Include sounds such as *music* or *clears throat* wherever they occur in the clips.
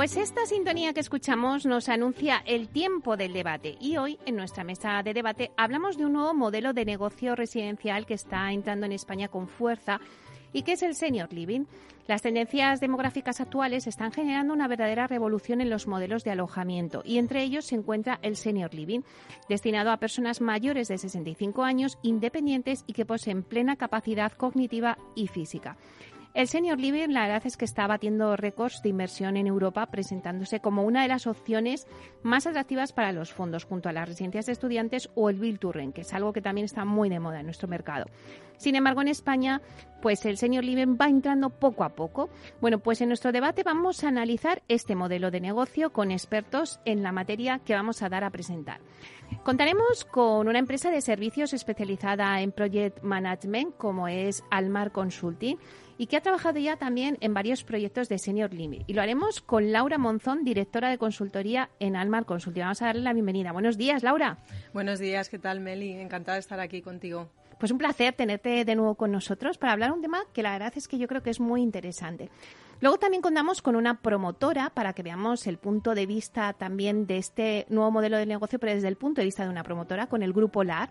Pues esta sintonía que escuchamos nos anuncia el tiempo del debate y hoy en nuestra mesa de debate hablamos de un nuevo modelo de negocio residencial que está entrando en España con fuerza y que es el senior living. Las tendencias demográficas actuales están generando una verdadera revolución en los modelos de alojamiento y entre ellos se encuentra el senior living, destinado a personas mayores de 65 años, independientes y que poseen plena capacidad cognitiva y física. El Senior Living, la verdad es que está batiendo récords de inversión en Europa, presentándose como una de las opciones más atractivas para los fondos, junto a las residencias de estudiantes o el Bill to que es algo que también está muy de moda en nuestro mercado. Sin embargo, en España, pues el Senior Living va entrando poco a poco. Bueno, pues en nuestro debate vamos a analizar este modelo de negocio con expertos en la materia que vamos a dar a presentar. Contaremos con una empresa de servicios especializada en Project Management, como es Almar Consulting y que ha trabajado ya también en varios proyectos de Senior Limit. Y lo haremos con Laura Monzón, directora de consultoría en Almar Consulting. Vamos a darle la bienvenida. Buenos días, Laura. Buenos días, ¿qué tal, Meli? Encantada de estar aquí contigo. Pues un placer tenerte de nuevo con nosotros para hablar un tema que la verdad es que yo creo que es muy interesante. Luego también contamos con una promotora para que veamos el punto de vista también de este nuevo modelo de negocio, pero desde el punto de vista de una promotora, con el Grupo LAR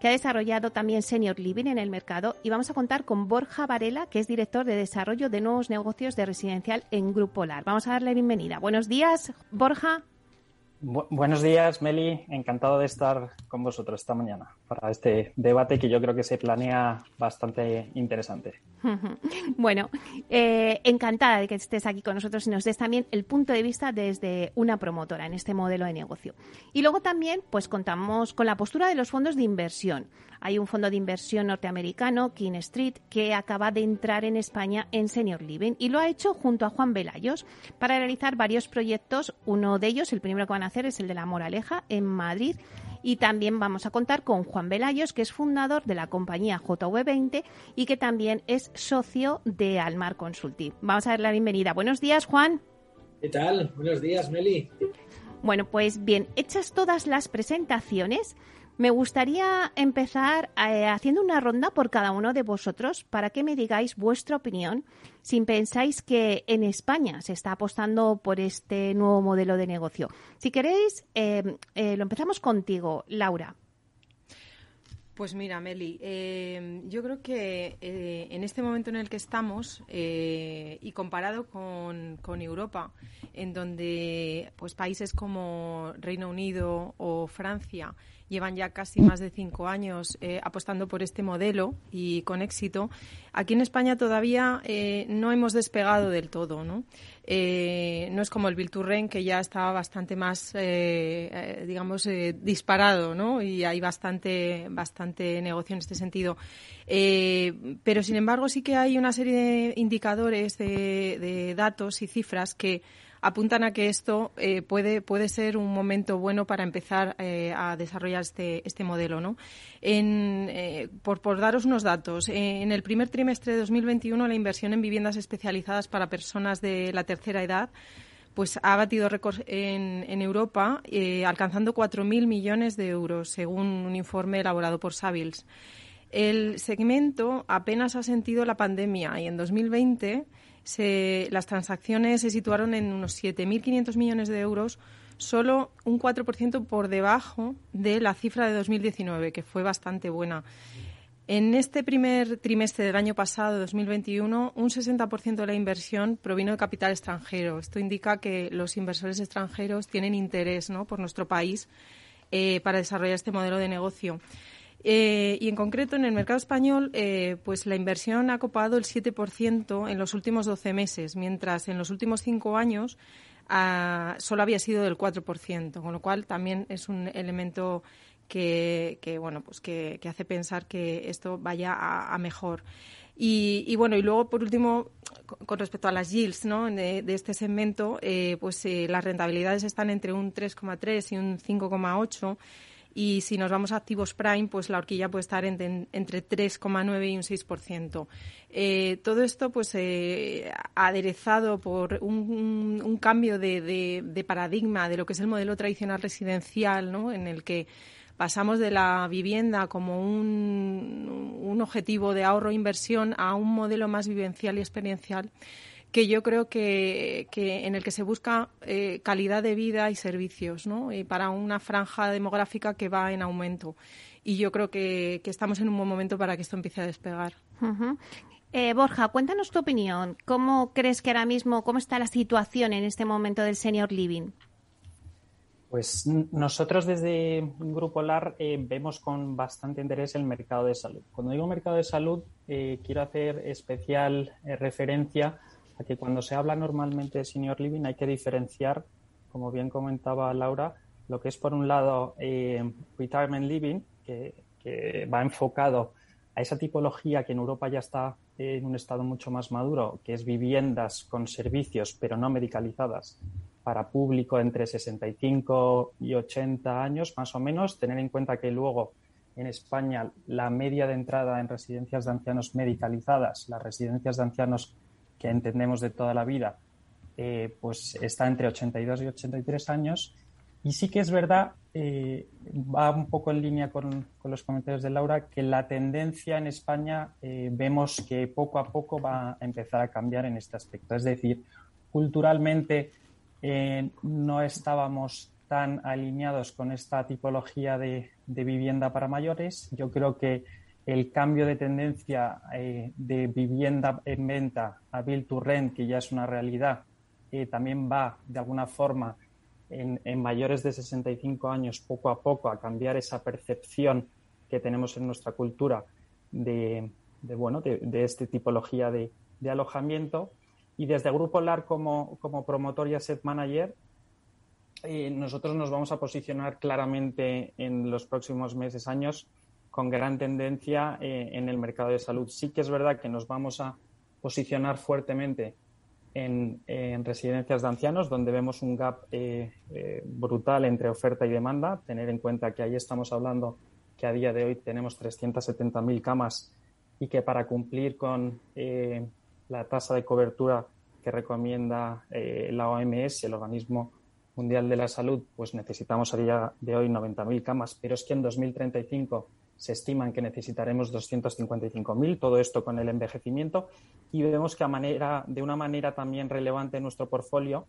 que ha desarrollado también Senior Living en el mercado y vamos a contar con Borja Varela, que es director de desarrollo de nuevos negocios de residencial en Grupo LAR. Vamos a darle bienvenida. Buenos días, Borja buenos días, Meli. Encantado de estar con vosotros esta mañana para este debate que yo creo que se planea bastante interesante. *laughs* bueno, eh, encantada de que estés aquí con nosotros y nos des también el punto de vista desde una promotora en este modelo de negocio. Y luego también, pues contamos con la postura de los fondos de inversión. Hay un fondo de inversión norteamericano, King Street, que acaba de entrar en España en Senior Living y lo ha hecho junto a Juan Velayos para realizar varios proyectos. Uno de ellos, el primero que van a hacer, es el de La Moraleja en Madrid. Y también vamos a contar con Juan Velayos, que es fundador de la compañía JV20 y que también es socio de Almar Consulting. Vamos a dar la bienvenida. Buenos días, Juan. ¿Qué tal? Buenos días, Meli. Bueno, pues bien, hechas todas las presentaciones, me gustaría empezar eh, haciendo una ronda por cada uno de vosotros para que me digáis vuestra opinión si pensáis que en España se está apostando por este nuevo modelo de negocio. Si queréis, eh, eh, lo empezamos contigo, Laura. Pues mira, Meli, yo creo que en este momento en el que estamos y comparado con, con, Europa, en donde pues países como Reino Unido o Francia llevan ya casi más de cinco años eh, apostando por este modelo y con éxito. Aquí en España todavía eh, no hemos despegado del todo, ¿no? Eh, no es como el Bilturren, que ya está bastante más, digamos, disparado, ¿no? Y hay bastante, bastante negocio en este sentido. pero, sin embargo, sí que hay una serie de indicadores, de datos y cifras que apuntan a que esto eh, puede, puede ser un momento bueno para empezar eh, a desarrollar este, este modelo. ¿no? En, por, por, daros unos datos, en el primer trimestre de 2021 la inversión en viviendas especializadas para personas de la tercera edad pues ha batido récords en, en Europa, eh, alcanzando 4.000 millones de euros, según un informe elaborado por Savils. El segmento apenas ha sentido la pandemia y en 2020 las transacciones se situaron en unos 7.500 millones de euros, solo un 4% por debajo de la cifra de 2019, que fue bastante buena. En este primer trimestre del año pasado, 2021, un 60% de la inversión provino de capital extranjero. Esto indica que los inversores extranjeros tienen interés por nuestro país eh, para desarrollar este modelo de negocio. Eh, y en concreto, en el mercado español, eh, pues la inversión ha copado el 7% en los últimos 12 meses, mientras en los últimos cinco años ah, solo había sido del 4%, con lo cual también es un elemento que, bueno, pues que, hace pensar que esto vaya a, mejor. Y, bueno, y luego, por último, con respecto a las yields ¿no? de, este segmento, eh, pues eh, las rentabilidades están entre un 3,3 y un 5,8 y si nos vamos a activos prime, pues la horquilla puede estar entre 3,9 y un 6%. Eh, todo esto, pues, eh, aderezado por un, cambio de, de, paradigma de lo que es el modelo tradicional residencial, ¿no? En el que pasamos de la vivienda como un, un objetivo de ahorro e inversión a un modelo más vivencial y experiencial que yo creo que, que en el que se busca eh, calidad de vida y servicios ¿no? y para una franja demográfica que va en aumento. Y yo creo que, que estamos en un buen momento para que esto empiece a despegar. Eh, Borja, cuéntanos tu opinión. ¿Cómo crees que ahora mismo, cómo está la situación en este momento del senior living? Pues nosotros desde Grupo LAR eh, vemos con bastante interés el mercado de salud. Cuando digo mercado de salud, eh, quiero hacer especial eh, referencia a que cuando se habla normalmente de senior living hay que diferenciar, como bien comentaba Laura, lo que es por un lado retirement living, que va enfocado a esa tipología que en Europa ya está en un estado mucho más maduro, que es viviendas con servicios pero no medicalizadas para público entre 65 y 80 años, más o menos. Tener en cuenta que luego en España la media de entrada en residencias de ancianos medicalizadas, las residencias de ancianos que entendemos de toda la vida, eh, pues está entre 82 y 83 años. Y sí que es verdad, eh, va un poco en línea con, los comentarios de Laura, que la tendencia en España eh, vemos que poco a poco va a empezar a cambiar en este aspecto. Es decir, culturalmente eh, no estábamos tan alineados con esta tipología de, vivienda para mayores. Yo creo que el cambio de tendencia eh, de vivienda en venta a Build to Rent, que ya es una realidad, eh, también va de alguna forma en, mayores de 65 años poco a poco a cambiar esa percepción que tenemos en nuestra cultura de, bueno, de, esta tipología de alojamiento. Y desde Grupo LAR como, como promotor y asset manager, eh, nosotros nos vamos a posicionar claramente en los próximos meses, años, con gran tendencia eh, en el mercado de salud. Sí que es verdad que nos vamos a posicionar fuertemente en, residencias de ancianos, donde vemos un gap eh, brutal entre oferta y demanda. Tener en cuenta que ahí estamos hablando que a día de hoy tenemos 370.000 camas y que para cumplir con la tasa de cobertura que recomienda eh, la OMS, el Organismo Mundial de la Salud, pues necesitamos a día de hoy 90.000 camas, pero es que en 2035 se estiman que necesitaremos 255.000, todo esto con el envejecimiento, y vemos que a manera, de una manera también relevante en nuestro portfolio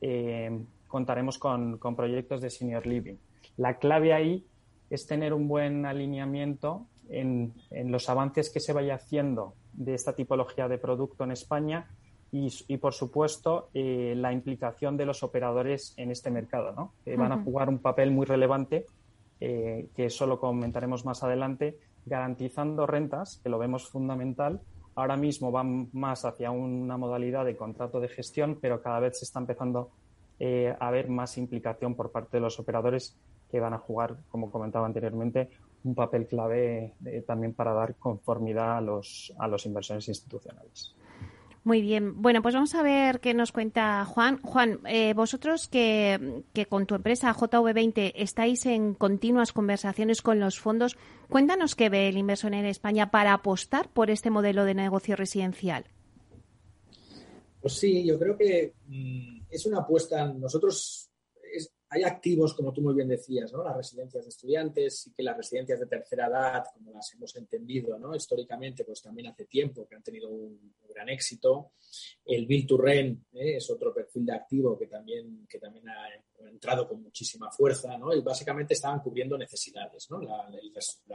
eh, contaremos con, con proyectos de senior living. La clave ahí es tener un buen alineamiento en, en, los avances que se vaya haciendo de esta tipología de producto en España y, por supuesto, eh, la implicación de los operadores en este mercado, ¿no? que van a jugar un papel muy relevante, eh, que eso lo comentaremos más adelante, garantizando rentas, que lo vemos fundamental. Ahora mismo van más hacia una modalidad de contrato de gestión, pero cada vez se está empezando eh, a ver más implicación por parte de los operadores que van a jugar, como comentaba anteriormente, un papel clave también para dar conformidad a los, a los inversores institucionales. Muy bien. Bueno, pues vamos a ver qué nos cuenta Juan. Juan, eh, vosotros que, con tu empresa JV20 estáis en continuas conversaciones con los fondos, cuéntanos qué ve el inversor en España para apostar por este modelo de negocio residencial. Pues sí, yo creo que mm, es una apuesta. Nosotros hay activos, como tú muy bien decías, ¿no? las residencias de estudiantes y que las residencias de tercera edad, como las hemos entendido ¿no? históricamente, pues también hace tiempo que han tenido un, gran éxito. El Bill to Rent ¿eh? es otro perfil de activo que también, que también ha entrado con muchísima fuerza ¿no? y básicamente estaban cubriendo necesidades. ¿no? La,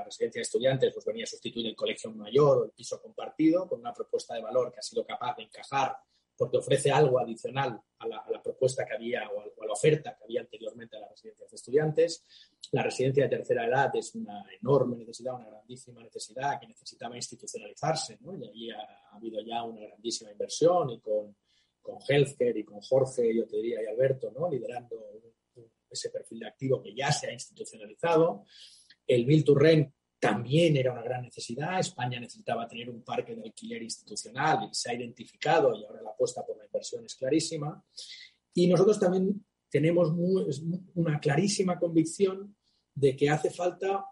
residencia de estudiantes pues, venía a sustituir el colegio mayor o el piso compartido con una propuesta de valor que ha sido capaz de encajar porque ofrece algo adicional a la, propuesta que había o a, la oferta que había anteriormente a las residencias de estudiantes. La residencia de tercera edad es una enorme necesidad, una grandísima necesidad que necesitaba institucionalizarse, ¿no? Y allí ha, habido ya una grandísima inversión y con, con Healthcare y con Jorge, yo te diría, y Alberto, ¿no? Liderando ese perfil de activo que ya se ha institucionalizado. El Bill to Rent también era una gran necesidad. España necesitaba tener un parque de alquiler institucional y se ha identificado y ahora la apuesta por la inversión es clarísima. Y nosotros también tenemos una clarísima convicción de que hace falta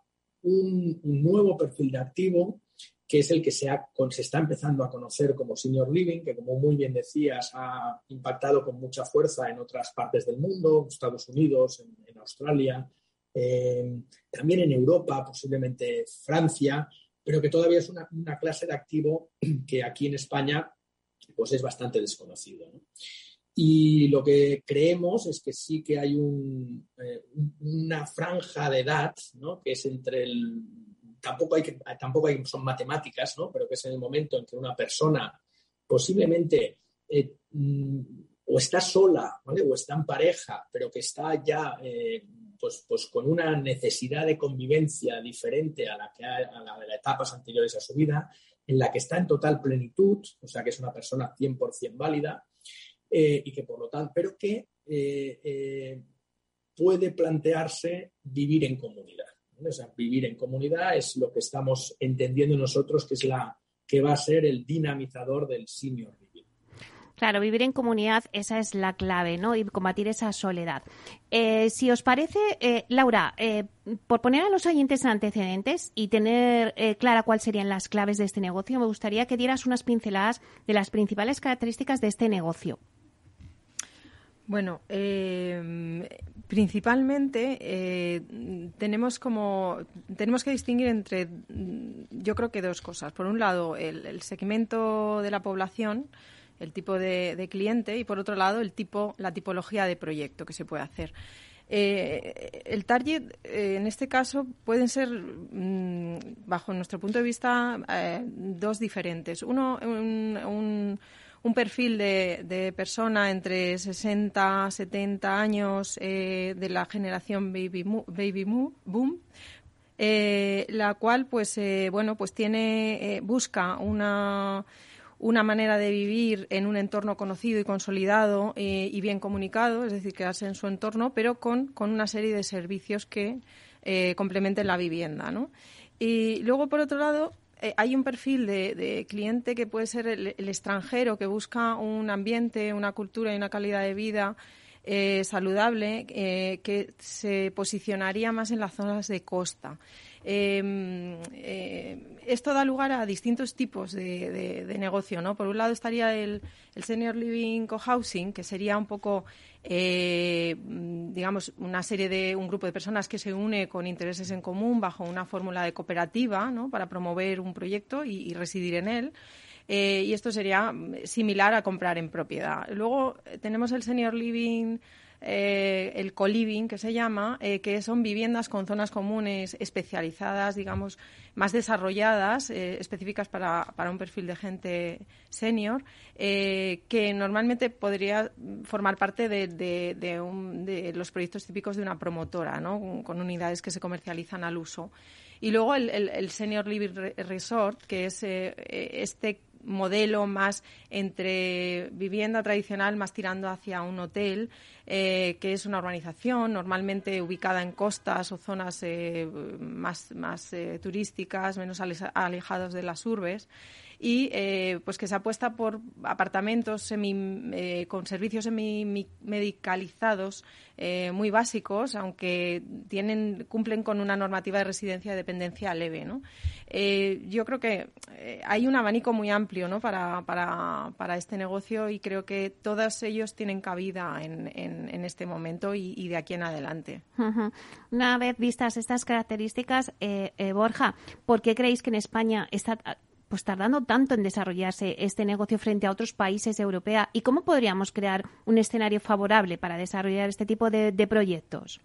un, nuevo perfil de activo que es el que se, está empezando a conocer como senior living, que como muy bien decías ha impactado con mucha fuerza en otras partes del mundo, Estados Unidos, en Australia, eh, también en Europa, posiblemente Francia, pero que todavía es una, clase de activo *clears throat* que aquí en España pues es bastante desconocido. Y lo que creemos es que sí que hay eh, una franja de edad, que es entre el... Tampoco, hay que, tampoco hay, son matemáticas, pero que es en el momento en que una persona posiblemente eh, mm, o está sola o está en pareja, pero que está ya pues, pues con una necesidad de convivencia diferente a la, que a de las etapas anteriores a su vida, en la que está en total plenitud, o sea que es una persona 100% válida, eh, y que por lo tanto, pero que eh, eh, puede plantearse vivir en comunidad. O sea, vivir en comunidad es lo que estamos entendiendo nosotros que es la que va a ser el dinamizador del senior Claro, vivir en comunidad, esa es la clave, ¿no? Y combatir esa soledad. Eh, si os parece, eh, Laura, eh, por poner a los oyentes antecedentes y tener clara cuáles serían las claves de este negocio, me gustaría que dieras unas pinceladas de las principales características de este negocio. Bueno, principalmente tenemos como tenemos que distinguir entre, yo creo que dos cosas. Por un lado, el segmento de la población el tipo de, cliente y por otro lado el tipo, la tipología de proyecto que se puede hacer. Eh, el target, eh, en este caso, pueden ser, mm, bajo nuestro punto de vista, eh, dos diferentes. Uno, un, un, perfil de, de, persona entre 60 70 años de la generación baby, baby boom, la cual, pues, bueno, pues tiene, busca una una manera de vivir en un entorno conocido y consolidado eh, y bien comunicado, es decir, quedarse en su entorno, pero con, con una serie de servicios que eh, complementen la vivienda. ¿no? Y luego, por otro lado, eh, hay un perfil de, cliente que puede ser el, extranjero que busca un ambiente, una cultura y una calidad de vida saludable que se posicionaría más en las zonas de costa. Em, eh, esto da lugar a distintos tipos de, negocio, ¿no? Por un lado estaría el, Senior Living Co-Housing, que sería un poco, eh, digamos, una serie de un grupo de personas que se une con intereses en común bajo una fórmula de cooperativa, ¿no? Para promover un proyecto y, residir en él. Eh, y esto sería similar a comprar en propiedad. Luego tenemos el Senior Living eh, el co-living, que se llama, eh, que son viviendas con zonas comunes especializadas, digamos, más desarrolladas, eh, específicas para, un perfil de gente senior, que normalmente podría formar parte de, los proyectos típicos de una promotora, ¿no? con unidades que se comercializan al uso. Y luego el Senior Living Resort, que es este modelo más entre vivienda tradicional, más tirando hacia un hotel, que es una urbanización normalmente ubicada en costas o zonas más, más turísticas, menos alejados de las urbes y eh, pues que se apuesta por apartamentos semi, eh, con servicios semi-medicalizados eh, muy básicos, aunque tienen, cumplen con una normativa de residencia de dependencia leve. ¿no? yo creo que hay un abanico muy amplio ¿no? para, para, para, este negocio y creo que todos ellos tienen cabida en, en, este momento y, de aquí en adelante. Una vez vistas estas características, Borja, ¿por qué creéis que en España está pues tardando tanto en desarrollarse este negocio frente a otros países de Europea y cómo podríamos crear un escenario favorable para desarrollar este tipo de, proyectos?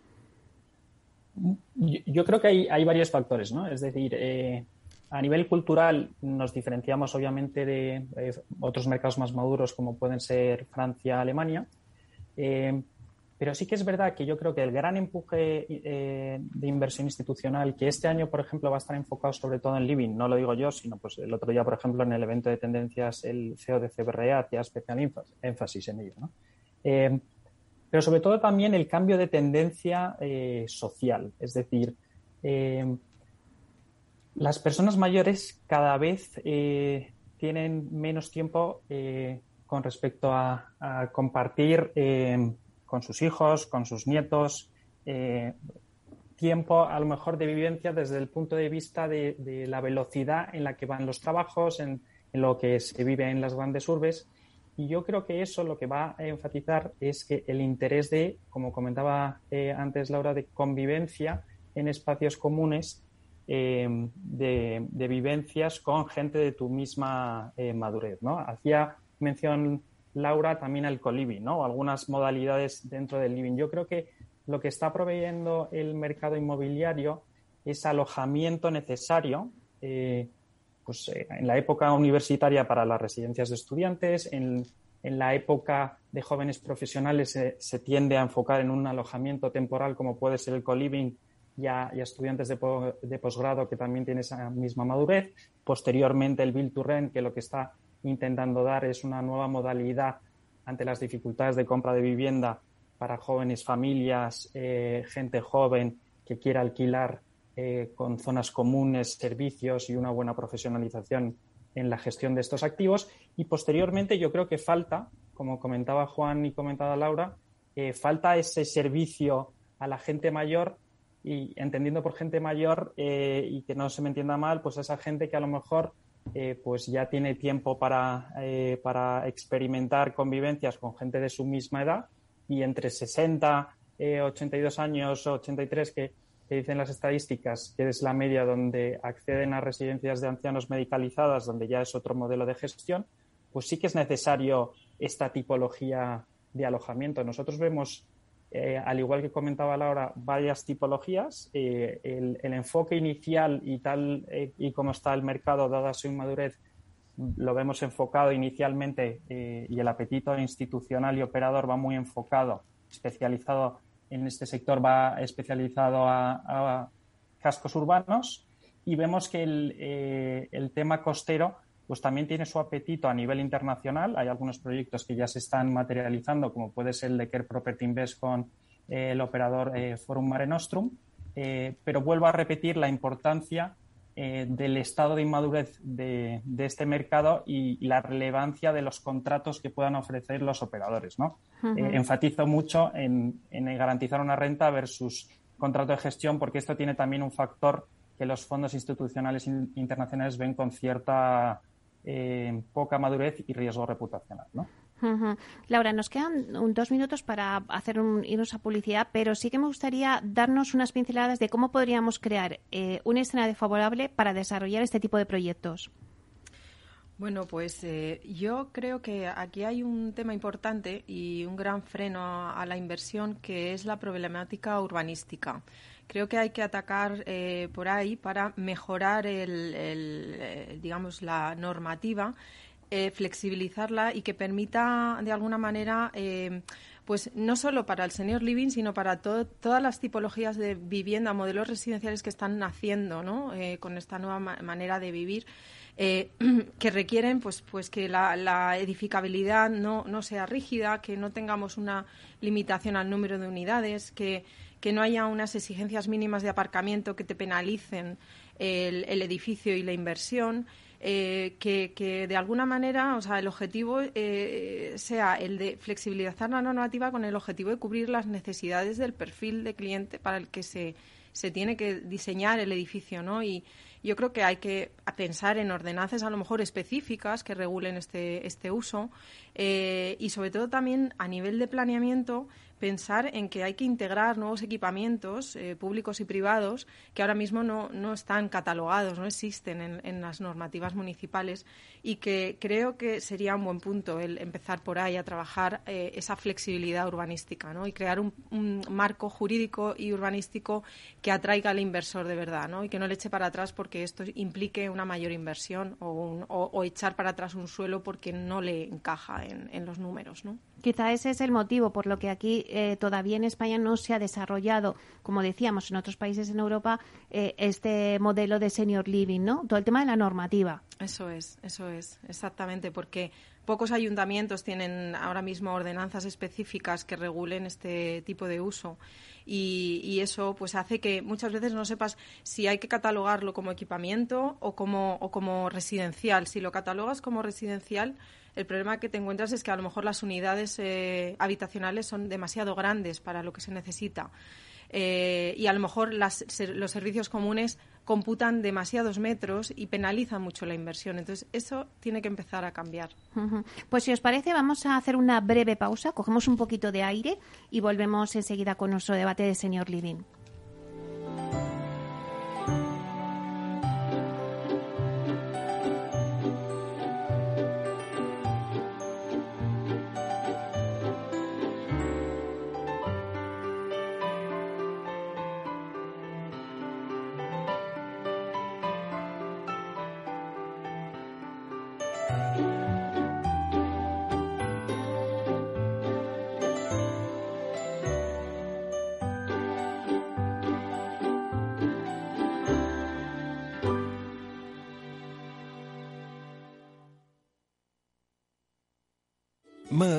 Yo, creo que hay, varios factores, ¿no? Es decir, eh, a nivel cultural nos diferenciamos obviamente de eh, otros mercados más maduros como pueden ser Francia, Alemania. Eh, pero sí que es verdad que yo creo que el gran empuje eh, de inversión institucional, que este año, por ejemplo, va a estar enfocado sobre todo en living, no lo digo yo, sino pues el otro día, por ejemplo, en el evento de tendencias, el CEO de CBRE hacía especial énfasis en ello. ¿no? Eh, pero sobre todo también el cambio de tendencia eh, social, es decir, las personas mayores cada vez tienen menos tiempo con respecto a, a compartir con sus hijos, con sus nietos, eh, tiempo a lo mejor de vivencia desde el punto de vista de, la velocidad en la que van los trabajos, en, lo que se vive en las grandes urbes. Y yo creo que eso lo que va a enfatizar es que el interés de, como comentaba eh, antes Laura, de convivencia en espacios comunes, eh, de, vivencias con gente de tu misma madurez. ¿no? Hacía mención Laura, también el co-living, ¿no? Algunas modalidades dentro del living. Yo creo que lo que está proveyendo el mercado inmobiliario es alojamiento necesario eh, pues, eh, en la época universitaria para las residencias de estudiantes, en, la época de jóvenes profesionales se tiende a enfocar en un alojamiento temporal como puede ser el co-living y a, estudiantes de, de posgrado que también tienen esa misma madurez. Posteriormente el Build to Rent, que lo que está intentando dar es una nueva modalidad ante las dificultades de compra de vivienda para jóvenes familias, eh, gente joven que quiera alquilar eh, con zonas comunes, servicios y una buena profesionalización en la gestión de estos activos. Y posteriormente yo creo que falta, como comentaba Juan y comentaba Laura, eh, falta ese servicio a la gente mayor y entendiendo por gente mayor y que no se me entienda mal, pues esa gente que a lo mejor eh, pues ya tiene tiempo para, eh, para, experimentar convivencias con gente de su misma edad y entre 60, 82 eh, años, 83 que, que dicen las estadísticas, que es la media donde acceden a residencias de ancianos medicalizadas, donde ya es otro modelo de gestión, pues sí que es necesario esta tipología de alojamiento. Nosotros vemos eh, al igual que comentaba Laura, varias tipologías. Eh, el, enfoque inicial y tal eh, y como está el mercado, dada su inmadurez, lo vemos enfocado inicialmente y el apetito institucional y operador va muy enfocado, especializado en este sector, va especializado a, cascos urbanos y vemos que el, el tema costero pues también tiene su apetito a nivel internacional. Hay algunos proyectos que ya se están materializando, como puede ser el de Care Property Invest con eh, el operador eh, Forum Mare Nostrum, eh, pero vuelvo a repetir la importancia del estado de inmadurez de, este mercado y, la relevancia de los contratos que puedan ofrecer los operadores. ¿no? enfatizo mucho en, garantizar una renta versus contrato de gestión, porque esto tiene también un factor que los fondos institucionales internacionales ven con cierta eh, poca madurez y riesgo reputacional, ¿no? Laura, nos quedan dos minutos para hacer un, irnos a publicidad, pero sí que me gustaría darnos unas pinceladas de cómo podríamos crear eh, un escenario favorable para desarrollar este tipo de proyectos. Bueno, pues eh, yo creo que aquí hay un tema importante y un gran freno a la inversión que es la problemática urbanística creo que hay que atacar eh, por ahí para mejorar el, eh, digamos la normativa eh, flexibilizarla y que permita de alguna manera pues no solo para el senior living sino para todas las tipologías de vivienda modelos residenciales que están naciendo ¿no? con esta nueva manera de vivir eh, *clears throat* que requieren pues, pues que la, edificabilidad no, no, sea rígida, que no tengamos una limitación al número de unidades, que, que no haya unas exigencias mínimas de aparcamiento que te penalicen el, edificio y la inversión. Eh, que, de alguna manera, o sea, el objetivo eh, sea el de flexibilizar la normativa con el objetivo de cubrir las necesidades del perfil de cliente para el que se, se tiene que diseñar el edificio, ¿no? Y yo creo que hay que pensar en ordenanzas a lo mejor específicas que regulen este, este uso eh, y sobre todo también a nivel de planeamiento pensar en que hay que integrar nuevos equipamientos eh, públicos y privados que ahora mismo no, no están catalogados, no existen en, las normativas municipales y que creo que sería un buen punto el empezar por ahí a trabajar eh, esa flexibilidad urbanística ¿no? y crear un, un, marco jurídico y urbanístico que atraiga al inversor de verdad ¿no? y que no le eche para atrás porque esto implique una mayor inversión o, o, echar para atrás un suelo porque no le encaja en, en los números. ¿no? Quizá ese es el motivo por lo que aquí eh, todavía en España no se ha desarrollado, como decíamos en otros países en Europa, eh, este modelo de senior living, ¿no? Todo el tema de la normativa. Eso es, eso es, exactamente, porque pocos ayuntamientos tienen ahora mismo ordenanzas específicas que regulen este tipo de uso. Y, y, eso pues hace que muchas veces no sepas si hay que catalogarlo como equipamiento o como, o como residencial. Si lo catalogas como residencial, el problema que te encuentras es que a lo mejor las unidades eh, habitacionales son demasiado grandes para lo que se necesita. Eh, y a lo mejor los servicios comunes computan demasiados metros y penalizan mucho la inversión. Entonces, eso tiene que empezar a cambiar. Pues si os parece, vamos a hacer una breve pausa, cogemos un poquito de aire y volvemos enseguida con nuestro debate de Señor Living.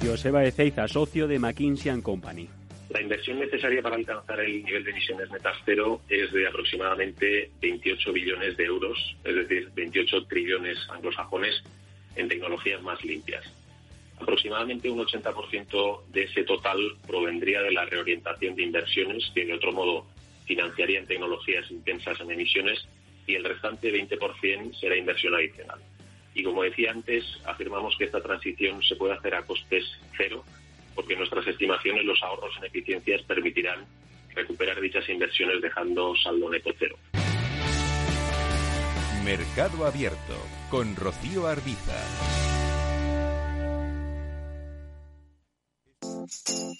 Joseba Ezeiza, socio de McKinsey Company. La inversión necesaria para alcanzar el nivel de emisiones netas cero es de aproximadamente 28 billones de euros, es decir, 28 trillones anglosajones en tecnologías más limpias. Aproximadamente un 80% de ese total provendría de la reorientación de inversiones que de otro modo financiarían tecnologías intensas en emisiones y el restante 20% será inversión adicional. Y como decía antes, afirmamos que esta transición se puede hacer a costes cero, porque nuestras estimaciones los ahorros en eficiencias permitirán recuperar dichas inversiones dejando saldo neto cero. Mercado Abierto con Rocío Arbiza.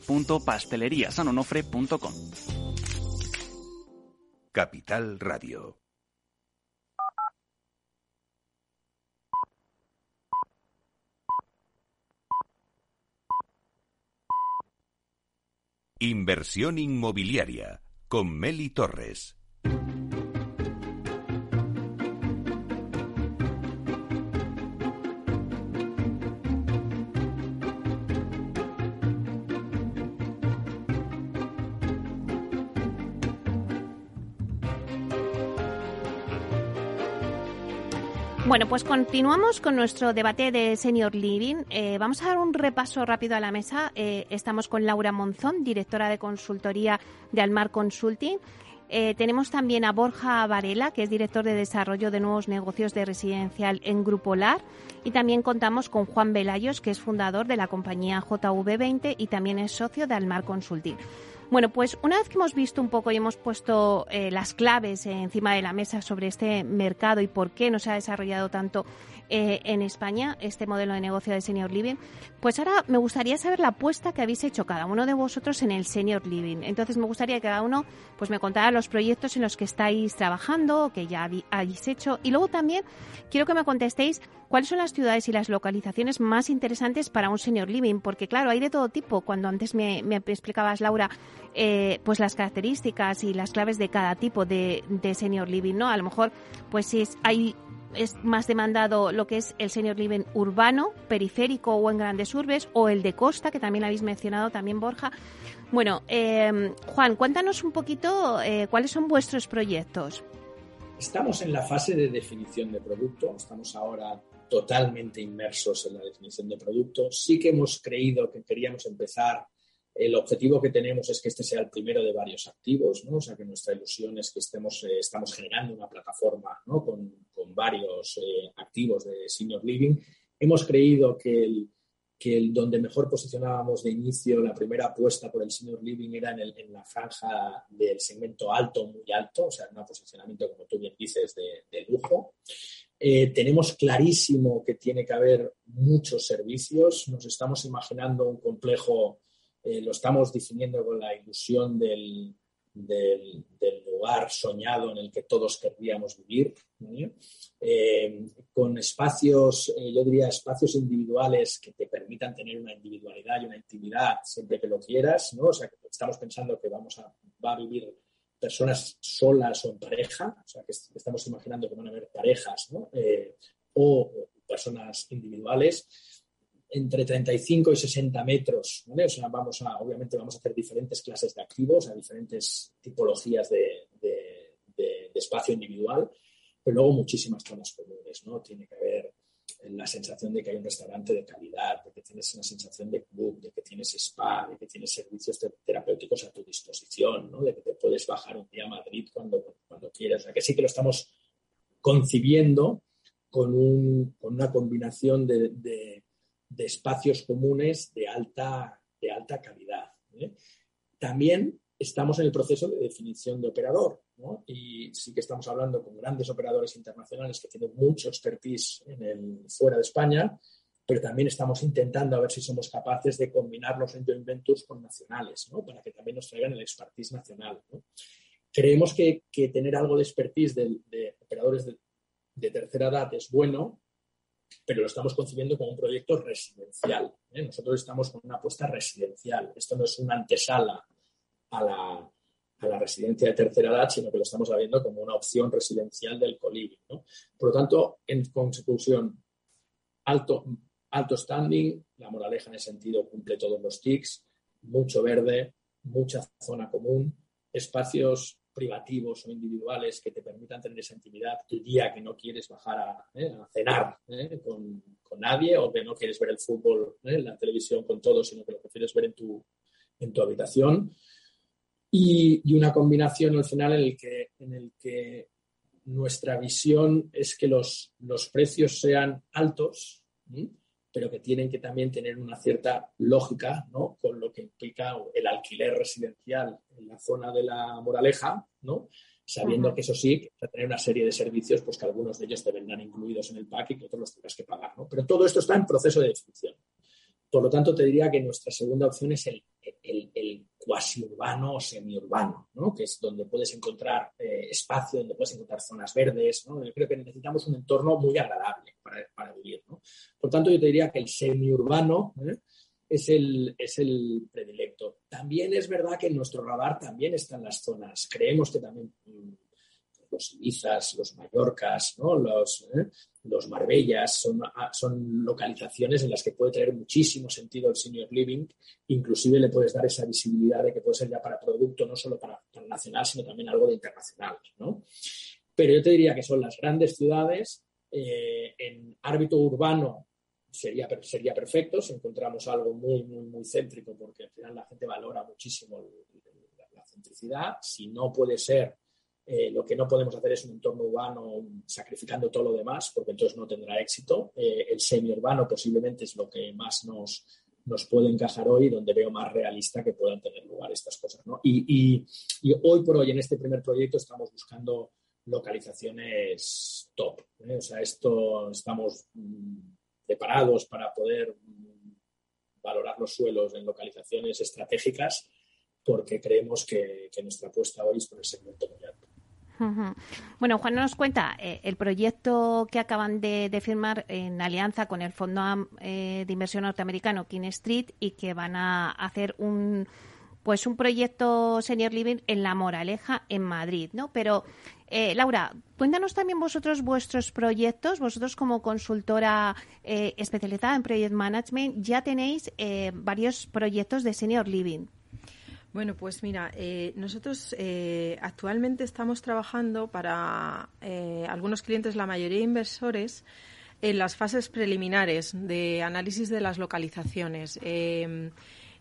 www.pasteleriasanonofre.com. Capital Radio. Inversión inmobiliaria con Meli Torres. Bueno, pues continuamos con nuestro debate de Senior Living. Eh, vamos a dar un repaso rápido a la mesa. Eh, estamos con Laura Monzón, directora de consultoría de Almar Consulting. Eh, tenemos también a Borja Varela, que es director de desarrollo de nuevos negocios de residencial en Grupo LAR. Y también contamos con Juan Velayos, que es fundador de la compañía JV20 y también es socio de Almar Consulting. Bueno, pues una vez que hemos visto un poco y hemos puesto eh, las claves encima de la mesa sobre este mercado y por qué no se ha desarrollado tanto eh, en España este modelo de negocio de Senior Living, pues ahora me gustaría saber la apuesta que habéis hecho cada uno de vosotros en el Senior Living. Entonces me gustaría que cada uno pues me contara los proyectos en los que estáis trabajando, que ya habéis hecho, y luego también quiero que me contestéis cuáles son las ciudades y las localizaciones más interesantes para un Senior Living, porque claro, hay de todo tipo. Cuando antes me, explicabas, Laura, eh, pues las características y las claves de cada tipo de, de Senior Living, ¿no? A lo mejor, pues si hay es más demandado lo que es el senior living urbano, periférico o en grandes urbes, o el de costa, que también habéis mencionado, también Borja. Bueno, eh, Juan, cuéntanos un poquito eh, cuáles son vuestros proyectos. Estamos en la fase de definición de producto, estamos ahora totalmente inmersos en la definición de producto. Sí que hemos creído que queríamos empezar el objetivo que tenemos es que este sea el primero de varios activos, ¿no? O sea, que nuestra ilusión es que estemos, eh, estamos generando una plataforma ¿no? con, varios eh, activos de senior living. Hemos creído que el, que el donde mejor posicionábamos de inicio, la primera apuesta por el senior living era en, el, en la franja del segmento alto, muy alto, o sea, un posicionamiento, como tú bien dices, de, lujo. Eh, tenemos clarísimo que tiene que haber muchos servicios. Nos estamos imaginando un complejo eh, lo estamos definiendo con la ilusión del, del, lugar soñado en el que todos querríamos vivir, eh, con espacios, eh, yo diría, espacios individuales que te permitan tener una individualidad y una intimidad siempre que lo quieras, ¿no? O sea, que estamos pensando que vamos a, va a vivir personas solas o en pareja, o sea, que estamos imaginando que van a haber parejas, ¿no? o personas individuales entre 35 y 60 metros, ¿vale? O sea, vamos a, obviamente vamos a hacer diferentes clases de activos, a diferentes tipologías de, espacio individual, pero luego muchísimas zonas comunes, ¿no? Tiene que haber la sensación de que hay un restaurante de calidad, de que tienes una sensación de club, de que tienes spa, de que tienes servicios terapéuticos a tu disposición, ¿no? De que te puedes bajar un día a Madrid cuando, cuando quieras. O sea, que sí que lo estamos concibiendo con, un, con una combinación de de espacios comunes de alta, de alta calidad. ¿eh? También estamos en el proceso de definición de operador y sí que estamos hablando con grandes operadores internacionales que tienen mucho expertise en el, fuera de España, pero también estamos intentando a ver si somos capaces de combinarlos en joint ventures con nacionales, para que también nos traigan el expertise nacional. Creemos que, tener algo de expertise de, operadores de tercera edad es bueno, pero lo estamos concibiendo como un proyecto residencial. ¿eh? Nosotros estamos con una apuesta residencial. Esto no es una antesala a la, a la residencia de tercera edad, sino que lo estamos viendo como una opción residencial del coliving. Por lo tanto, en consecución, alto, alto standing, la moraleja en ese sentido cumple todos los tics, mucho verde, mucha zona común, espacios privativos o individuales que te permitan tener esa intimidad el día que no quieres bajar a, eh, cenar eh, con, nadie o que no quieres ver el fútbol en la televisión con todos, sino que lo prefieres ver en tu, en tu habitación. Y, una combinación al final en el que, en el que nuestra visión es que los, los precios sean altos, pero que tienen que también tener una cierta lógica, ¿no? Con lo que implica el alquiler residencial en la zona de la Moraleja, ¿no? Sabiendo que eso sí, que va a tener una serie de servicios, pues que algunos de ellos te vendrán incluidos en el pack y que otros los tendrás que pagar, ¿no? Pero todo esto está en proceso de definición. Por lo tanto, te diría que nuestra segunda opción es el, el, cuasi urbano o semiurbano, ¿no? que es donde puedes encontrar eh, espacio, donde puedes encontrar zonas verdes. ¿no? Yo creo que necesitamos un entorno muy agradable para, para vivir. ¿no? Por tanto, yo te diría que el semiurbano ¿eh? es, el, es el predilecto. También es verdad que en nuestro radar también están las zonas. Creemos que también mm, los Ibizas, los Mallorcas, ¿no? los, ¿eh? los Marbellas, son, ah, son localizaciones en las que puede tener muchísimo sentido el senior living, inclusive le puedes dar esa visibilidad de que puede ser ya para producto, no solo para, nacional, sino también algo de internacional. ¿no? Pero yo te diría que son las grandes ciudades, eh, en árbitro urbano sería, sería perfecto si encontramos algo muy, muy, muy céntrico, porque al final la gente valora muchísimo la centricidad. Si no puede ser eh, lo que no podemos hacer es un entorno urbano sacrificando todo lo demás, porque entonces no tendrá éxito. Eh, el semi-urbano posiblemente es lo que más nos, nos puede encajar hoy, donde veo más realista que puedan tener lugar estas cosas. Y, hoy por hoy, en este primer proyecto, estamos buscando localizaciones top. ¿eh? O sea, esto estamos mm, preparados para poder mm, valorar los suelos en localizaciones estratégicas porque creemos que, nuestra apuesta hoy es por el segmento muy alto. Bueno, Juan nos cuenta eh, el proyecto que acaban de, firmar en alianza con el Fondo eh, de Inversión Norteamericano King Street y que van a hacer un pues un proyecto Senior Living en La Moraleja, en Madrid, ¿no? Pero, eh, Laura, cuéntanos también vosotros vuestros proyectos. Vosotros como consultora especializada en Project Management ya tenéis varios proyectos de Senior Living. Bueno, pues mira, eh, nosotros eh, actualmente estamos trabajando para eh, algunos clientes, la mayoría inversores, en las fases preliminares de análisis de las localizaciones. en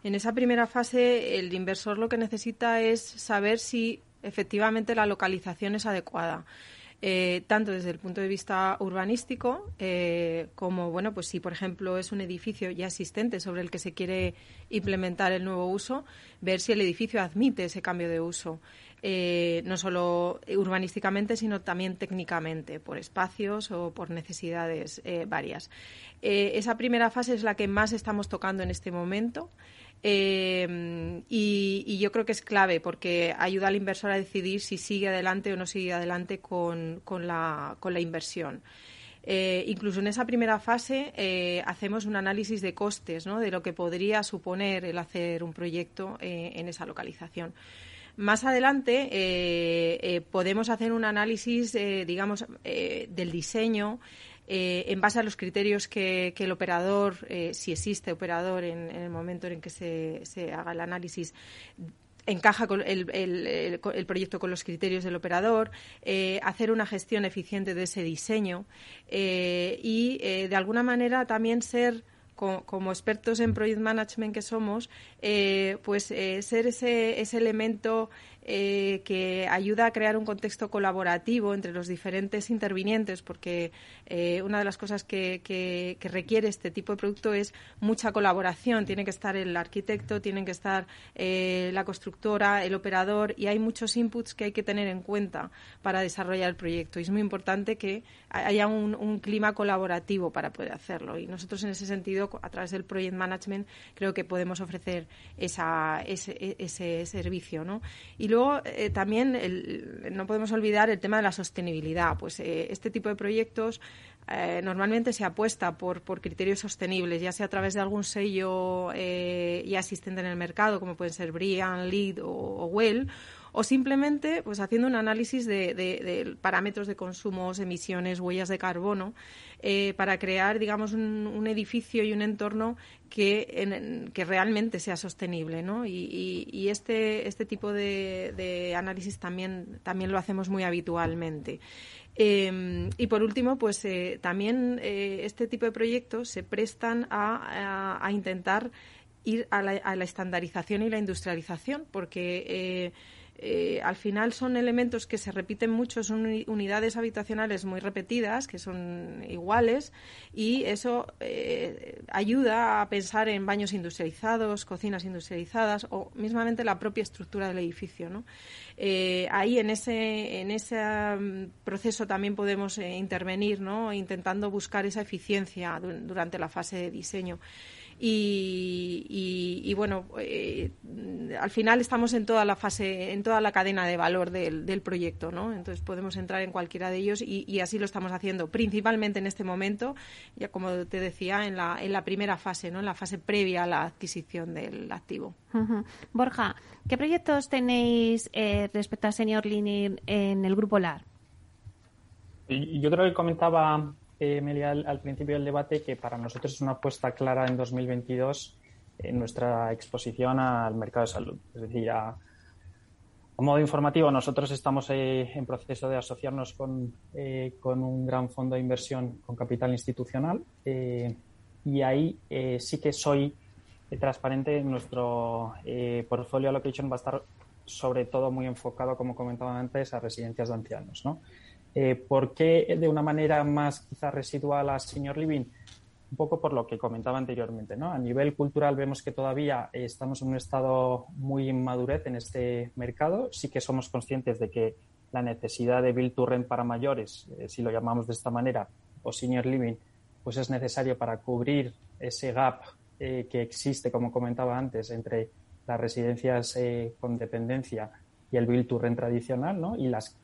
esa primera fase, el inversor lo que necesita es saber si efectivamente la localización es adecuada. Eh, tanto desde el punto de vista urbanístico eh, como, bueno, pues si por ejemplo es un edificio ya existente sobre el que se quiere implementar el nuevo uso, ver si el edificio admite ese cambio de uso. Eh, no solo urbanísticamente, sino también técnicamente, por espacios o por necesidades varias. esa primera fase es la que más estamos tocando en este momento. Eh, y, yo creo que es clave porque ayuda al inversor a decidir si sigue adelante o no sigue adelante con, con, la, con la, inversión. Eh, incluso en esa primera fase eh, hacemos un análisis de costes ¿no? de lo que podría suponer el hacer un proyecto en esa localización. Más adelante podemos hacer un análisis, digamos, del diseño eh, en base a los criterios que, el operador, eh, si existe operador en, el momento en que se, haga el análisis, encaja con el, proyecto con los criterios del operador, eh, hacer una gestión eficiente de ese diseño y, de alguna manera, también ser como, expertos en project management que somos, pues ser ese, ese elemento eh, que ayuda a crear un contexto colaborativo entre los diferentes intervinientes, porque eh, una de las cosas que, requiere este tipo de producto es mucha colaboración. Tiene que estar el arquitecto, tienen que estar eh, la constructora, el operador, y hay muchos inputs que hay que tener en cuenta para desarrollar el proyecto. Y es muy importante que haya un, clima colaborativo para poder hacerlo. Y nosotros, en ese sentido, a través del Project Management, creo que podemos ofrecer e, ese servicio. ¿no? Luego eh, también no podemos olvidar el tema de la sostenibilidad. Pues eh, este tipo de proyectos eh, normalmente se apuesta por, por criterios sostenibles, ya sea a través de algún sello ya existente en el mercado, como pueden ser Brian, Lead o, Well, o simplemente pues haciendo un análisis de, parámetros de consumos, emisiones, huellas de carbono, eh, para crear, digamos, un, edificio y un entorno que, realmente sea sostenible, ¿no? Y, este, este tipo de, análisis también, también lo hacemos muy habitualmente. Em, y por último, pues eh, también eh, este tipo de proyectos se prestan a, intentar ir a la, a la, estandarización y la industrialización, porque eh, al final son elementos que se repiten mucho, son unidades habitacionales muy repetidas, que son iguales, y eso eh, ayuda a pensar en baños industrializados, cocinas industrializadas o mismamente la propia estructura del edificio. ¿no? Eh, ahí en ese, en ese mm, proceso también podemos intervenir, ¿no? intentando buscar esa eficiencia durante la fase de diseño. Y, bueno, eh, al final estamos en toda la fase, en toda la cadena de valor del, proyecto, ¿no? Entonces podemos entrar en cualquiera de ellos y, así lo estamos haciendo, principalmente en este momento, ya como te decía, en la, en la primera fase, ¿no? En la fase previa a la adquisición del activo. Borja, ¿qué proyectos tenéis eh, respecto a Senior Living en el Grupo LAR? Yo creo que comentaba eh, Melia, al, principio del debate que para nosotros es una apuesta clara en 2022 en nuestra exposición al mercado de salud. Es decir, a, modo informativo, nosotros estamos eh, en proceso de asociarnos con, eh, con, un gran fondo de inversión con capital institucional y ahí sí que soy transparente. Nuestro portfolio allocation va a estar sobre todo muy enfocado, como comentaba antes, a residencias de ancianos. ¿no? Eh, ¿Por qué de una manera más quizá residual a Senior Living? Un poco por lo que comentaba anteriormente. ¿no? A nivel cultural vemos que todavía estamos en un estado muy inmadurez en este mercado. Sí que somos conscientes de que la necesidad de Build to Rent para mayores, eh, si lo llamamos de esta manera, o Senior Living, pues es necesario para cubrir ese gap eh, que existe, como comentaba antes, entre las residencias con dependencia y el Build to Rent tradicional, ¿no? Y las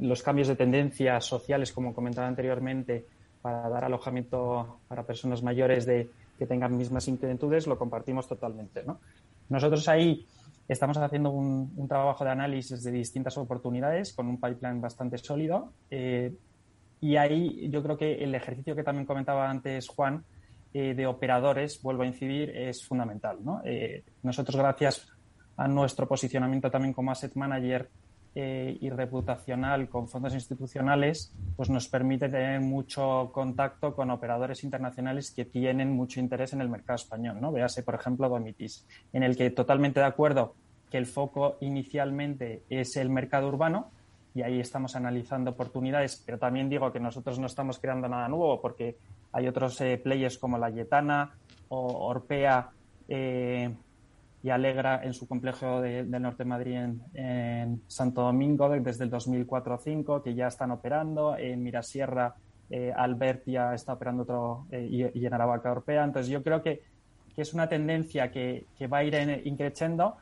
los cambios de tendencias sociales, como comentaba anteriormente, para dar alojamiento para personas mayores de, que tengan mismas inquietudes, lo compartimos totalmente. Nosotros ahí estamos haciendo un, trabajo de análisis de distintas oportunidades con un pipeline bastante sólido. Eh, y ahí yo creo que el ejercicio que también comentaba antes Juan, eh, de operadores, vuelvo a incidir, es fundamental. Eh, nosotros, gracias a nuestro posicionamiento también como asset manager, eh, y reputacional con fondos institucionales, pues nos permite tener mucho contacto con operadores internacionales que tienen mucho interés en el mercado español. ¿no? Véase, por ejemplo, Domitis, en el que totalmente de acuerdo que el foco inicialmente es el mercado urbano y ahí estamos analizando oportunidades, pero también digo que nosotros no estamos creando nada nuevo porque hay otros eh, players como la Yetana o Orpea eh, y Alegra en su complejo de, del norte de Madrid en, Santo Domingo desde el 2004-2005, que ya están operando. En Mirasierra, eh, Albert ya está operando otro eh, y, en Aravaca Europea. Entonces, yo creo que, que es una tendencia que, que, va a ir increciendo,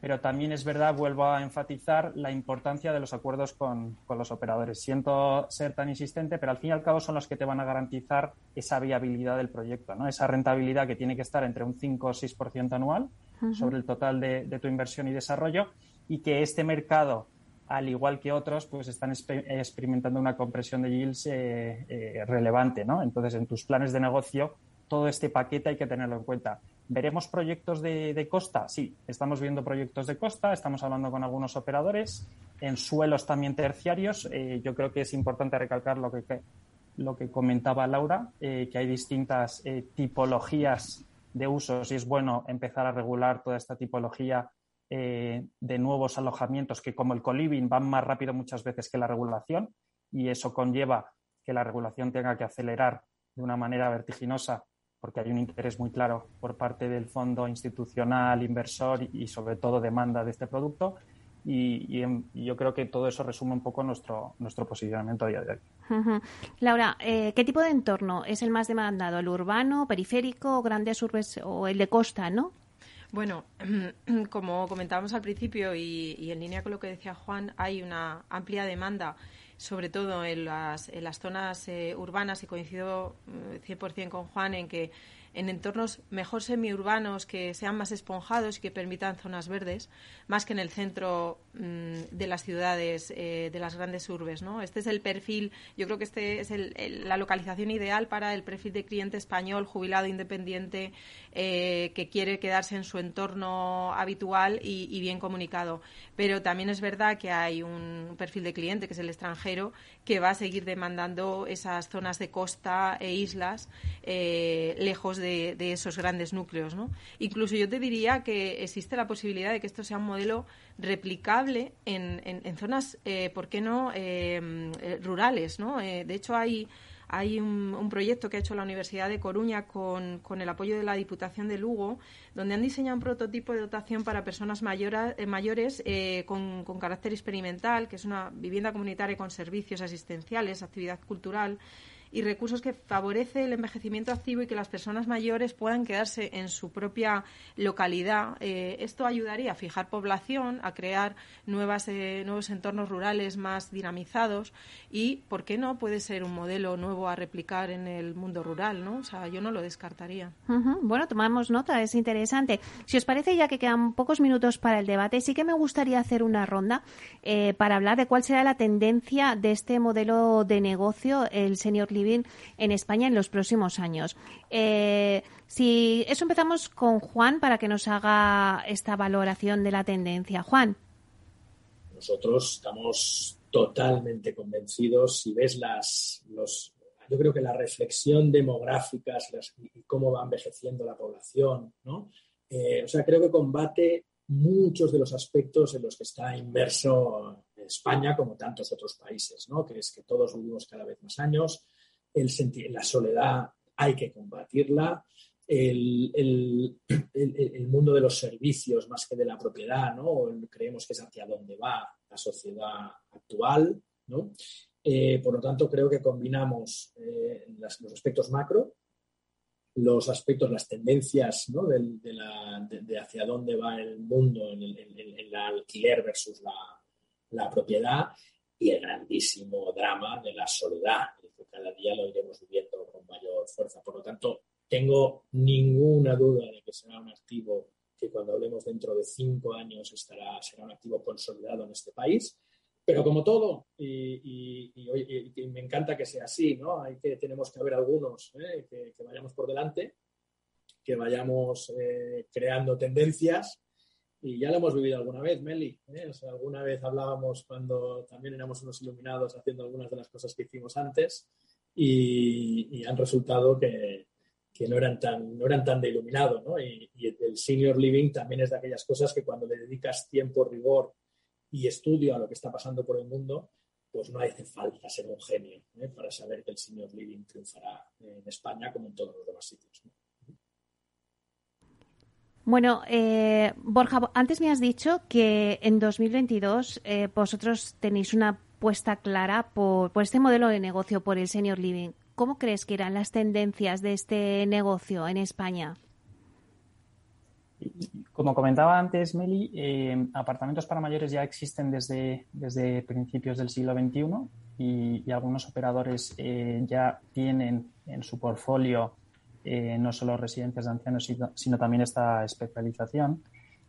pero también es verdad, vuelvo a enfatizar la importancia de los acuerdos con, con, los operadores. Siento ser tan insistente, pero al fin y al cabo son los que te van a garantizar esa viabilidad del proyecto, ¿no? esa rentabilidad que tiene que estar entre un 5 o 6% anual sobre el total de, tu inversión y desarrollo y que este mercado, al igual que otros, pues están experimentando una compresión de yields eh, eh, relevante, ¿no? Entonces, en tus planes de negocio, todo este paquete hay que tenerlo en cuenta. ¿Veremos proyectos de, costa? Sí, estamos viendo proyectos de costa, estamos hablando con algunos operadores, en suelos también terciarios. Eh, yo creo que es importante recalcar lo que, lo que comentaba Laura, que hay distintas tipologías de usos y es bueno empezar a regular toda esta tipología eh, de nuevos alojamientos que como el coliving van más rápido muchas veces que la regulación y eso conlleva que la regulación tenga que acelerar de una manera vertiginosa porque hay un interés muy claro por parte del fondo institucional, inversor y sobre todo demanda de este producto y, yo creo que todo eso resume un poco nuestro, nuestro posicionamiento a día de hoy. Laura, eh, ¿qué tipo de entorno es el más demandado? ¿El urbano, periférico, grandes urbes o el de costa, no? Bueno, *clears throat* como comentábamos al principio y, en línea con lo que decía Juan, hay una amplia demanda, sobre todo en las, en las zonas eh, urbanas, y coincido 100% eh, con Juan en que en entornos mejor semiurbanos que sean más esponjados y que permitan zonas verdes, más que en el centro mm, de las ciudades, eh, de las grandes urbes. ¿no? Este es el perfil, yo creo que este es la localización ideal para el perfil de cliente español, jubilado, independiente, eh, que quiere quedarse en su entorno habitual y, bien comunicado. Pero también es verdad que hay un perfil de cliente, que es el extranjero, que va a seguir demandando esas zonas de costa e islas eh, lejos de, esos grandes núcleos. Incluso yo te diría que existe la posibilidad de que esto sea un modelo replicable en, zonas, eh, ¿por qué no?, rurales. ¿no? de hecho, hay hay un, proyecto que ha hecho la Universidad de Coruña con, el apoyo de la Diputación de Lugo, donde han diseñado un prototipo de dotación para personas eh, mayores eh, con, con, carácter experimental, que es una vivienda comunitaria con servicios asistenciales, actividad cultural y recursos que favorece el envejecimiento activo y que las personas mayores puedan quedarse en su propia localidad. Eh, esto ayudaría a fijar población, a crear nuevas, eh, nuevos entornos rurales más dinamizados y, ¿por qué no? Puede ser un modelo nuevo a replicar en el mundo rural, ¿no? O sea, yo no lo descartaría. Bueno, tomamos nota, es interesante. Si os parece, ya que quedan pocos minutos para el debate, sí que me gustaría hacer una ronda eh, para hablar de cuál será la tendencia de este modelo de negocio, el senior en España en los próximos años. Eh, si eso empezamos con Juan para que nos haga esta valoración de la tendencia. Juan. Nosotros estamos totalmente convencidos. Si ves las, los, yo creo que la reflexión demográfica y cómo va envejeciendo la población, ¿no? Eh, o sea, creo que combate muchos de los aspectos en los que está inmerso España como tantos otros países, ¿no? Que es que todos vivimos cada vez más años, el la soledad hay que combatirla, el, el, mundo de los servicios más que de la propiedad, ¿no? Creemos que es hacia donde va la sociedad actual, ¿no? Eh, por lo tanto, creo que combinamos eh, los aspectos macro, los aspectos, las tendencias ¿no? de, de, hacia dónde va el mundo en el, alquiler versus la, la propiedad y el grandísimo drama de la soledad, cada día lo iremos viviendo con mayor fuerza. Por lo tanto, tengo ninguna duda de que será un activo que cuando hablemos dentro de cinco años estará, será un activo consolidado en este país. Pero como todo, y, me encanta que sea así, ¿no? Hay que, tenemos que haber algunos ¿eh? que, vayamos por delante, que vayamos eh, creando tendencias y ya lo hemos vivido alguna vez, Meli. ¿eh? O sea, alguna vez hablábamos cuando también éramos unos iluminados haciendo algunas de las cosas que hicimos antes y, han resultado que, que, no, eran tan, no eran tan de iluminado. ¿no? Y, el senior living también es de aquellas cosas que cuando le dedicas tiempo, rigor y estudio a lo que está pasando por el mundo, pues no hace falta ser un genio ¿eh? para saber que el senior living triunfará en España como en todos los demás sitios. Bueno, eh, Borja, antes me has dicho que en 2022 eh, vosotros tenéis una puesta clara por, este modelo de negocio, por el senior living. ¿Cómo crees que irán las tendencias de este negocio en España? Como comentaba antes, Meli, eh, apartamentos para mayores ya existen desde, desde principios del siglo XXI y, y algunos operadores ya tienen en su portfolio eh, no solo residencias de ancianos, sino, también esta especialización.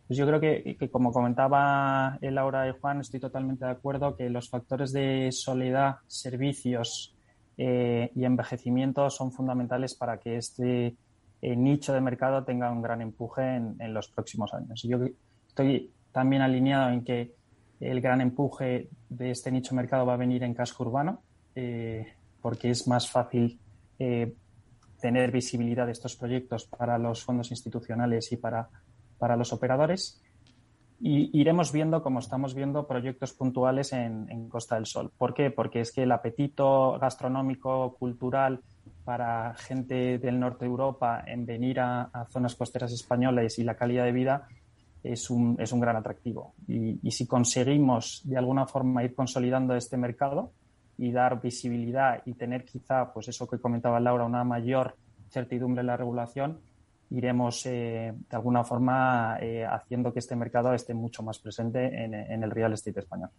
Pues yo creo que, como comentaba Laura y Juan, estoy totalmente de acuerdo que los factores de soledad, servicios eh, y envejecimiento son fundamentales para que este eh, nicho de mercado tenga un gran empuje en, los próximos años. Yo estoy también alineado en que el gran empuje de este nicho de mercado va a venir en casco urbano, porque es más fácil tener visibilidad de estos proyectos para los fondos institucionales y para, para los operadores. Y iremos viendo, como estamos viendo, proyectos puntuales en, Costa del Sol. ¿Por qué? Porque es que el apetito gastronómico, cultural para gente del norte de Europa en venir a, zonas costeras españolas y la calidad de vida es un, es un gran atractivo. Y, y, si conseguimos de alguna forma ir consolidando este mercado, y dar visibilidad y tener quizá, pues eso que comentaba Laura, una mayor certidumbre en la regulación, iremos de alguna forma haciendo que este mercado esté mucho más presente en, el real estate español.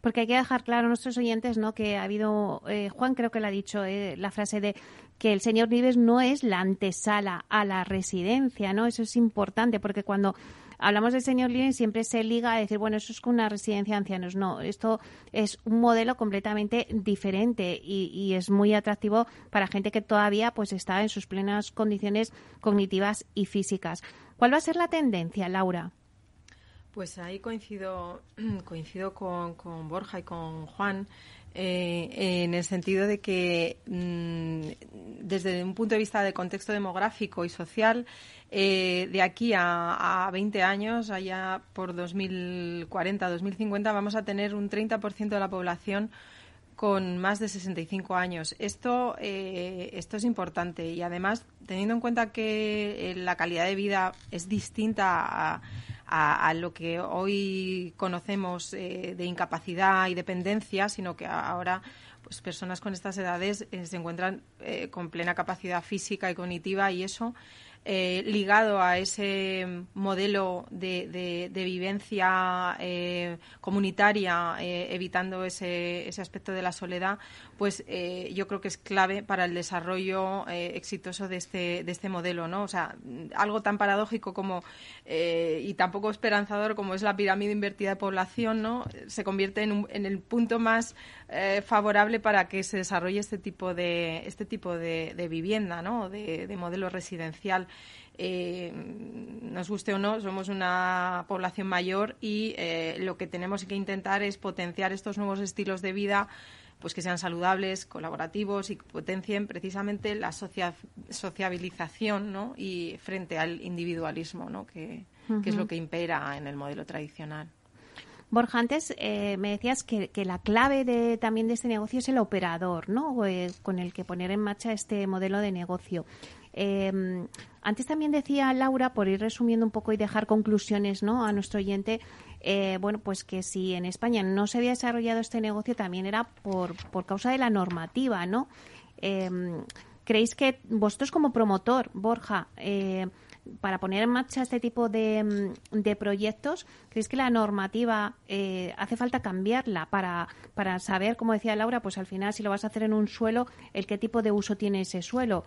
Porque hay que dejar claro a nuestros oyentes ¿no? que ha habido, Juan creo que le ha dicho la frase de que el señor Vives no es la antesala a la residencia, ¿no? Eso es importante porque cuando hablamos del señor living siempre se liga a decir, bueno, eso es con una residencia de ancianos. No, esto es un modelo completamente diferente y, es muy atractivo para gente que todavía pues está en sus plenas condiciones cognitivas y físicas. ¿Cuál va a ser la tendencia, Laura? Pues ahí coincido, *clears throat* coincido con, con Borja y con Juan. Eh, en el sentido de que mm, desde un punto de vista de contexto demográfico y social, eh, de aquí a, a, 20 años, allá por 2040, 2050, vamos a tener un 30% de la población con más de 65 años. Esto, eh, esto es importante y además, teniendo en cuenta que la calidad de vida es distinta a a, lo que hoy conocemos eh, de incapacidad y dependencia, sino que ahora pues personas con estas edades eh, se encuentran eh, con plena capacidad física y cognitiva y eso eh, ligado a ese modelo de, de, vivencia eh, comunitaria, eh, evitando ese, ese, aspecto de la soledad, pues yo creo que es clave para el desarrollo exitoso de este, de este modelo, ¿no? O sea, algo tan paradójico como y tampoco esperanzador como es la pirámide invertida de población, ¿no? Se convierte en, en el punto más favorable para que se desarrolle este tipo de este tipo de, vivienda, ¿no? De, de modelo residencial. Eh, nos guste o no, somos una población mayor y eh, lo que tenemos que intentar es potenciar estos nuevos estilos de vida pues que sean saludables, colaborativos y que potencien precisamente la sociabilización ¿no? y frente al individualismo, ¿no? que, es lo que impera en el modelo tradicional. Borja, antes eh, me decías que, la clave de, también de este negocio es el operador, ¿no? con el que poner en marcha este modelo de negocio. Em, antes también decía Laura, por ir resumiendo un poco y dejar conclusiones ¿no? a nuestro oyente, eh, bueno, pues que si en España no se había desarrollado este negocio también era por, por causa de la normativa, ¿no? Em, ¿Creéis que vosotros como promotor, Borja, eh, para poner en marcha este tipo de, de proyectos, ¿creéis que la normativa eh, hace falta cambiarla para, para saber, como decía Laura, pues al final si lo vas a hacer en un suelo, el qué tipo de uso tiene ese suelo?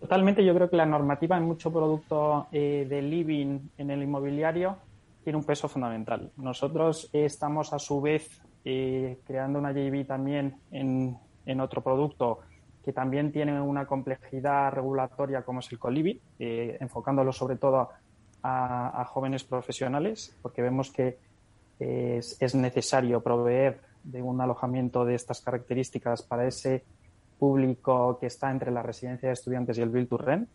Totalmente, yo creo que la normativa en mucho producto eh, de living en el inmobiliario tiene un peso fundamental. Nosotros estamos a su vez eh, creando una JV también en, en, otro producto que también tiene una complejidad regulatoria como es el Colibi, eh, enfocándolo sobre todo a, jóvenes profesionales, porque vemos que es necesario proveer de un alojamiento de estas características para ese público que está entre la residencia de estudiantes y el Build to Rent.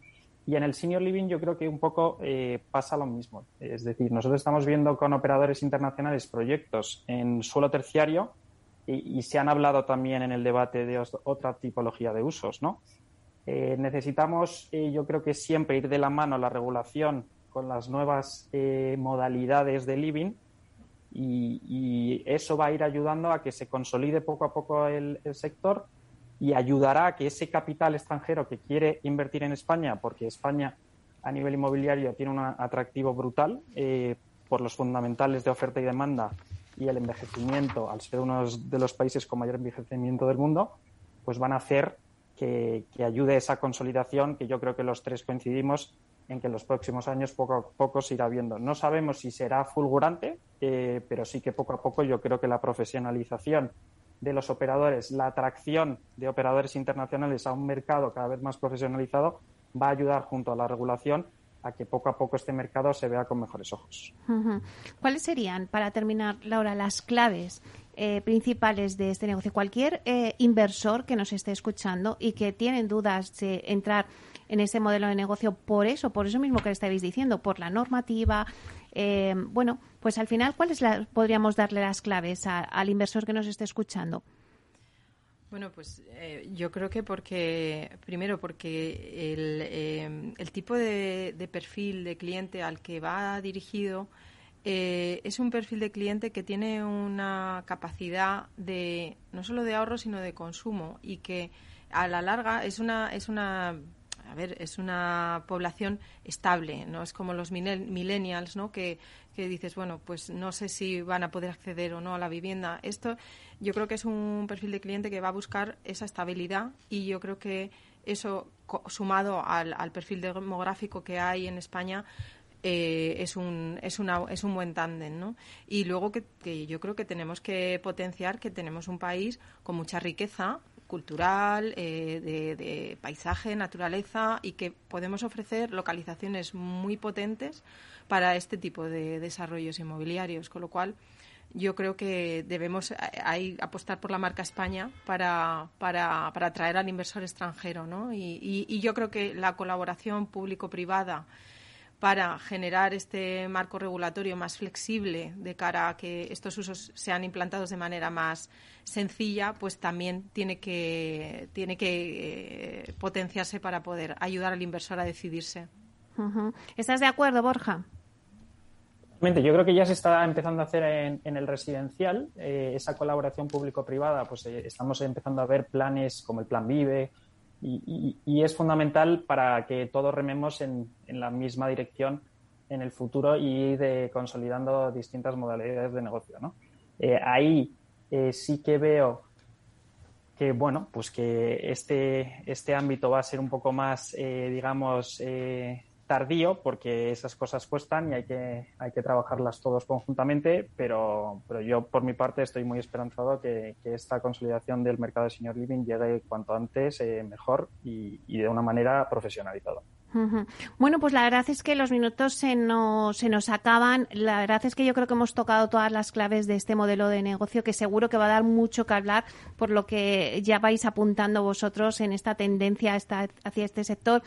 Y en el Senior Living yo creo que un poco eh, pasa lo mismo. Es decir, nosotros estamos viendo con operadores internacionales proyectos en suelo terciario y, se han hablado también en el debate de otra tipología de usos, ¿no? Eh, necesitamos, eh, yo creo que siempre ir de la mano la regulación con las nuevas modalidades de living y, eso va a ir ayudando a que se consolide poco a poco el sector y ayudará a que ese capital extranjero que quiere invertir en España, porque España a nivel inmobiliario tiene un atractivo brutal eh, por los fundamentales de oferta y demanda y el envejecimiento, al ser uno de los países con mayor envejecimiento del mundo, pues van a hacer que, ayude esa consolidación que yo creo que los tres coincidimos en que en los próximos años poco a poco se irá viendo. No sabemos si será fulgurante, eh, pero sí que poco a poco yo creo que la profesionalización de los operadores, la atracción de operadores internacionales a un mercado cada vez más profesionalizado va a ayudar junto a la regulación a que poco a poco este mercado se vea con mejores ojos. ¿Cuáles serían, para terminar, Laura, las claves eh, principales de este negocio? Cualquier eh, inversor que nos esté escuchando y que tiene dudas de entrar en este modelo de negocio por eso, por eso mismo que estáis diciendo, por la normativa, eh, bueno, pues al final, ¿cuáles podríamos darle las claves al inversor que nos esté escuchando? Bueno, pues eh, yo creo que porque, primero, porque el, eh, el tipo de, perfil de cliente al que va dirigido es un perfil de cliente que tiene una capacidad de, no solo de ahorro, sino de consumo y que a la larga es una, es una a ver, es una población estable, no es como los millennials, ¿no? Que, que dices, bueno, pues no sé si van a poder acceder o no a la vivienda. Esto yo creo que es un perfil de cliente que va a buscar esa estabilidad y yo creo que eso sumado al, al perfil demográfico que hay en España eh, es, un, es, una, es un buen tándem. ¿no? Y luego que, que, yo creo que tenemos que potenciar que tenemos un país con mucha riqueza cultural, eh, de, paisaje, naturaleza y que podemos ofrecer localizaciones muy potentes para este tipo de desarrollos inmobiliarios. Con lo cual, yo creo que debemos ahí apostar por la marca España para, para, para atraer al inversor extranjero. ¿no? Y, y, y yo creo que la colaboración público-privada para generar este marco regulatorio más flexible de cara a que estos usos sean implantados de manera más sencilla, pues también tiene que, tiene que eh, potenciarse para poder ayudar al inversor a decidirse. ¿Estás de acuerdo, Borja? Yo creo que ya se está empezando a hacer en, el residencial eh, esa colaboración público-privada. Pues eh, estamos empezando a ver planes como el Plan Vive, y, es fundamental para que todos rememos en, la misma dirección en el futuro y de consolidando distintas modalidades de negocio. ¿no? Eh, ahí eh, sí que veo que bueno, pues que este, este ámbito va a ser un poco más, eh, digamos, tardío porque esas cosas cuestan y hay que, hay que trabajarlas todos conjuntamente, pero, pero yo por mi parte estoy muy esperanzado que, esta consolidación del mercado de senior living llegue cuanto antes eh, mejor y, de una manera profesionalizada. Bueno, pues la verdad es que los minutos se nos, se nos acaban. La verdad es que yo creo que hemos tocado todas las claves de este modelo de negocio que seguro que va a dar mucho que hablar por lo que ya vais apuntando vosotros en esta tendencia hacia este sector.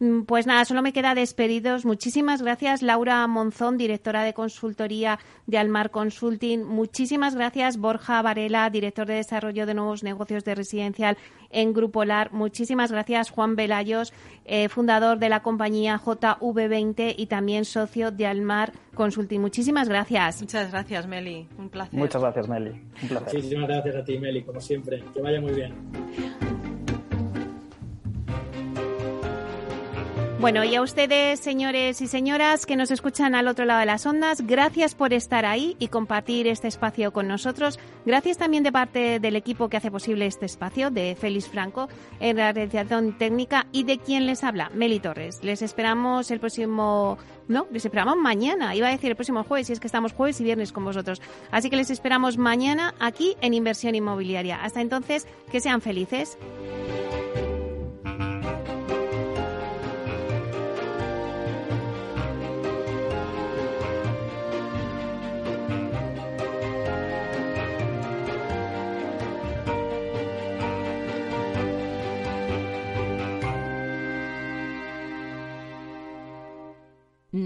Mm, pues nada, solo me queda despedidos. Muchísimas gracias, Laura Monzón, directora de consultoría de Almar Consulting. Muchísimas gracias, Borja Varela, director de desarrollo de nuevos negocios de residencial en Grupo LAR. Muchísimas gracias, Juan Velayos, eh, fundador de la compañía JV20 y también socio de Almar Consulting. Muchísimas gracias. Muchas gracias, Meli. Un placer. Muchas gracias, Meli. Un placer. Muchísimas gracias a ti, Meli, como siempre. Que vaya muy bien. Bueno, y a ustedes, señores y señoras que nos escuchan al otro lado de las ondas, gracias por estar ahí y compartir este espacio con nosotros. Gracias también de parte del equipo que hace posible este espacio, de Félix Franco, en la realización técnica y de quien les habla, Meli Torres. Les esperamos el próximo no, les esperamos mañana. Iba a decir el próximo jueves, si es que estamos jueves y viernes con vosotros. Así que les esperamos mañana aquí en Inversión Inmobiliaria. Hasta entonces, que sean felices.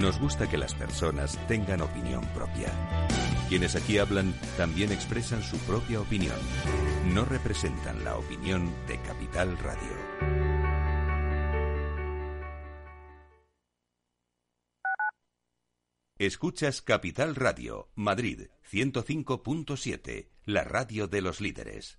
Nos gusta que las personas tengan opinión propia. Quienes aquí hablan también expresan su propia opinión. No representan la opinión de Capital Radio. Escuchas Capital Radio, Madrid 105.7, la radio de los líderes.